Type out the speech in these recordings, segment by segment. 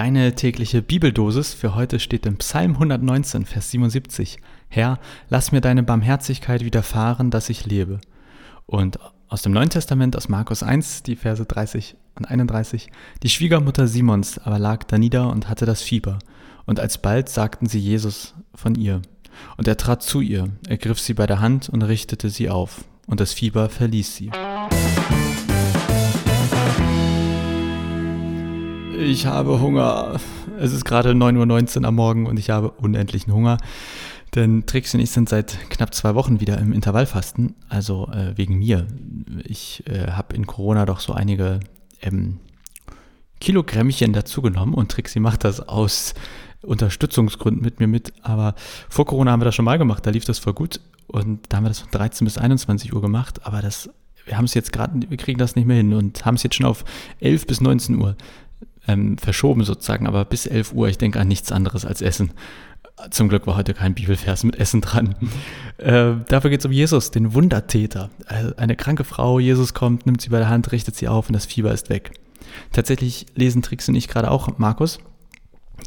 Deine tägliche Bibeldosis für heute steht im Psalm 119, Vers 77. Herr, lass mir deine Barmherzigkeit widerfahren, dass ich lebe. Und aus dem Neuen Testament, aus Markus 1, die Verse 30 und 31. Die Schwiegermutter Simons aber lag da nieder und hatte das Fieber. Und alsbald sagten sie Jesus von ihr. Und er trat zu ihr, ergriff sie bei der Hand und richtete sie auf. Und das Fieber verließ sie. Ich habe Hunger. Es ist gerade 9.19 Uhr am Morgen und ich habe unendlichen Hunger. Denn Trix und ich sind seit knapp zwei Wochen wieder im Intervallfasten, also äh, wegen mir. Ich äh, habe in Corona doch so einige ähm, Kilogrammchen dazugenommen und Trixie macht das aus Unterstützungsgründen mit mir mit. Aber vor Corona haben wir das schon mal gemacht, da lief das voll gut und da haben wir das von 13 bis 21 Uhr gemacht. Aber das, wir haben es jetzt gerade, wir kriegen das nicht mehr hin und haben es jetzt schon auf 11 bis 19 Uhr ähm, verschoben sozusagen, aber bis 11 Uhr, ich denke an nichts anderes als Essen. Zum Glück war heute kein Bibelvers mit Essen dran. Äh, dafür geht es um Jesus, den Wundertäter. Also eine kranke Frau, Jesus kommt, nimmt sie bei der Hand, richtet sie auf und das Fieber ist weg. Tatsächlich lesen Trix und ich gerade auch Markus.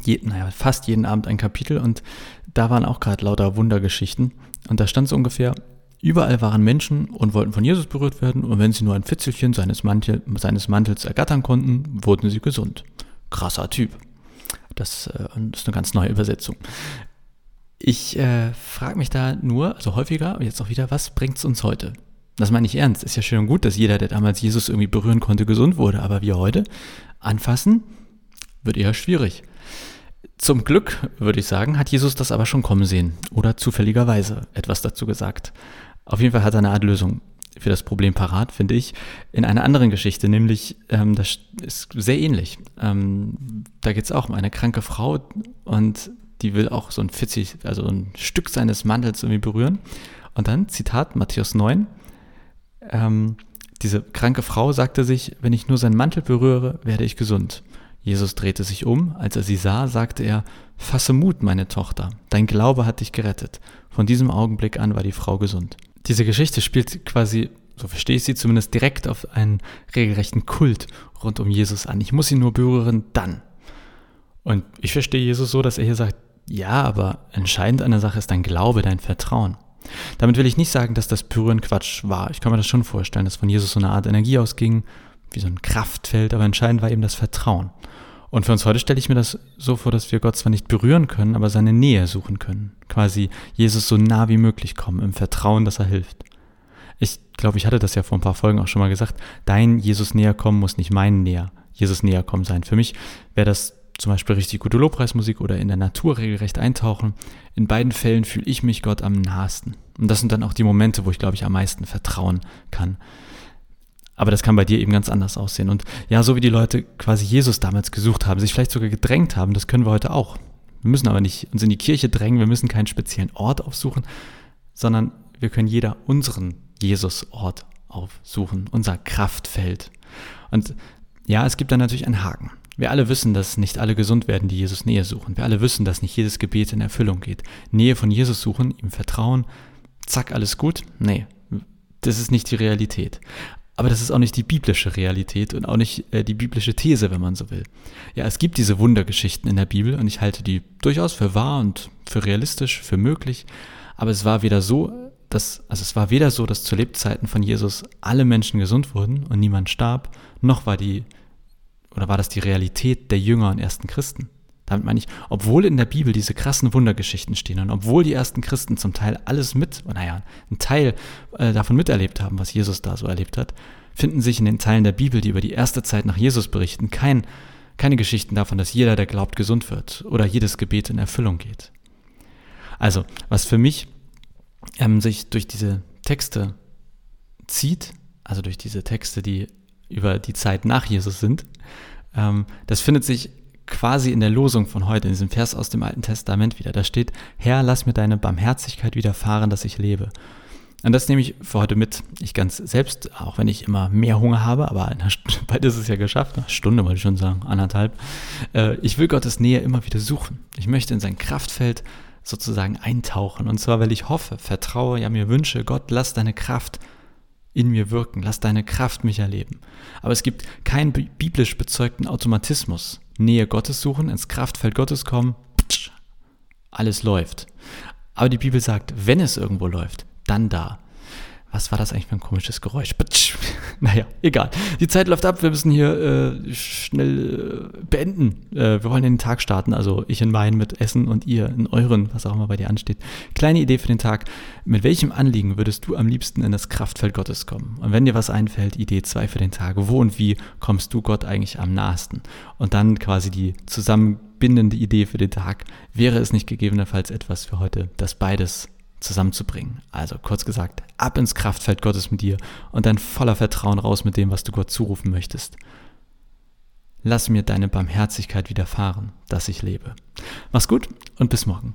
Je, naja, fast jeden Abend ein Kapitel und da waren auch gerade lauter Wundergeschichten. Und da stand so ungefähr, Überall waren Menschen und wollten von Jesus berührt werden, und wenn sie nur ein Fitzelchen seines, Mantel, seines Mantels ergattern konnten, wurden sie gesund. Krasser Typ. Das äh, ist eine ganz neue Übersetzung. Ich äh, frage mich da nur, also häufiger, jetzt auch wieder, was bringt es uns heute? Das meine ich ernst. Ist ja schön und gut, dass jeder, der damals Jesus irgendwie berühren konnte, gesund wurde. Aber wir heute anfassen, wird eher schwierig. Zum Glück, würde ich sagen, hat Jesus das aber schon kommen sehen oder zufälligerweise etwas dazu gesagt. Auf jeden Fall hat er eine Art Lösung für das Problem parat, finde ich, in einer anderen Geschichte, nämlich, ähm, das ist sehr ähnlich. Ähm, da geht es auch um eine kranke Frau und die will auch so ein 40, also ein Stück seines Mantels irgendwie berühren. Und dann, Zitat, Matthäus 9, ähm, diese kranke Frau sagte sich, wenn ich nur seinen Mantel berühre, werde ich gesund. Jesus drehte sich um, als er sie sah, sagte er, Fasse Mut, meine Tochter, dein Glaube hat dich gerettet. Von diesem Augenblick an war die Frau gesund. Diese Geschichte spielt quasi, so verstehe ich sie zumindest, direkt auf einen regelrechten Kult rund um Jesus an. Ich muss ihn nur berühren, dann. Und ich verstehe Jesus so, dass er hier sagt, ja, aber entscheidend an der Sache ist dein Glaube, dein Vertrauen. Damit will ich nicht sagen, dass das Berühren Quatsch war. Ich kann mir das schon vorstellen, dass von Jesus so eine Art Energie ausging, wie so ein Kraftfeld, aber entscheidend war eben das Vertrauen. Und für uns heute stelle ich mir das so vor, dass wir Gott zwar nicht berühren können, aber seine Nähe suchen können. Quasi Jesus so nah wie möglich kommen, im Vertrauen, dass er hilft. Ich glaube, ich hatte das ja vor ein paar Folgen auch schon mal gesagt. Dein Jesus näher kommen muss nicht mein näher, Jesus näher kommen sein. Für mich wäre das zum Beispiel richtig gute Lobpreismusik oder in der Natur regelrecht eintauchen. In beiden Fällen fühle ich mich Gott am nahesten. Und das sind dann auch die Momente, wo ich, glaube ich, am meisten vertrauen kann. Aber das kann bei dir eben ganz anders aussehen. Und ja, so wie die Leute quasi Jesus damals gesucht haben, sich vielleicht sogar gedrängt haben, das können wir heute auch. Wir müssen aber nicht uns in die Kirche drängen, wir müssen keinen speziellen Ort aufsuchen, sondern wir können jeder unseren Jesus-Ort aufsuchen, unser Kraftfeld. Und ja, es gibt da natürlich einen Haken. Wir alle wissen, dass nicht alle gesund werden, die Jesus Nähe suchen. Wir alle wissen, dass nicht jedes Gebet in Erfüllung geht. Nähe von Jesus suchen, ihm vertrauen, zack, alles gut? Nee, das ist nicht die Realität. Aber das ist auch nicht die biblische Realität und auch nicht äh, die biblische These, wenn man so will. Ja, es gibt diese Wundergeschichten in der Bibel und ich halte die durchaus für wahr und für realistisch, für möglich. Aber es war weder so, dass, also es war weder so, dass zu Lebzeiten von Jesus alle Menschen gesund wurden und niemand starb, noch war die, oder war das die Realität der Jünger und ersten Christen. Damit meine ich, obwohl in der Bibel diese krassen Wundergeschichten stehen und obwohl die ersten Christen zum Teil alles mit, naja, einen Teil äh, davon miterlebt haben, was Jesus da so erlebt hat, finden sich in den Teilen der Bibel, die über die erste Zeit nach Jesus berichten, kein, keine Geschichten davon, dass jeder, der glaubt, gesund wird oder jedes Gebet in Erfüllung geht. Also, was für mich ähm, sich durch diese Texte zieht, also durch diese Texte, die über die Zeit nach Jesus sind, ähm, das findet sich quasi in der Losung von heute, in diesem Vers aus dem Alten Testament wieder. Da steht, Herr, lass mir deine Barmherzigkeit widerfahren, dass ich lebe. Und das nehme ich für heute mit. Ich ganz selbst, auch wenn ich immer mehr Hunger habe, aber bald ist es ja geschafft, eine Stunde wollte ich schon sagen, anderthalb. Äh, ich will Gottes Nähe immer wieder suchen. Ich möchte in sein Kraftfeld sozusagen eintauchen. Und zwar, weil ich hoffe, vertraue, ja mir wünsche, Gott, lass deine Kraft in mir wirken, lass deine Kraft mich erleben. Aber es gibt keinen biblisch bezeugten Automatismus. Nähe Gottes suchen, ins Kraftfeld Gottes kommen, alles läuft. Aber die Bibel sagt, wenn es irgendwo läuft, dann da. Was war das eigentlich für ein komisches Geräusch? Naja, egal. Die Zeit läuft ab. Wir müssen hier äh, schnell äh, beenden. Äh, wir wollen in den Tag starten. Also ich in meinen mit Essen und ihr in euren, was auch immer bei dir ansteht. Kleine Idee für den Tag. Mit welchem Anliegen würdest du am liebsten in das Kraftfeld Gottes kommen? Und wenn dir was einfällt, Idee 2 für den Tag. Wo und wie kommst du Gott eigentlich am nahesten? Und dann quasi die zusammenbindende Idee für den Tag. Wäre es nicht gegebenenfalls etwas für heute, das beides zusammenzubringen. Also kurz gesagt, ab ins Kraftfeld Gottes mit dir und dann voller Vertrauen raus mit dem, was du Gott zurufen möchtest. Lass mir deine Barmherzigkeit widerfahren, dass ich lebe. Mach's gut und bis morgen.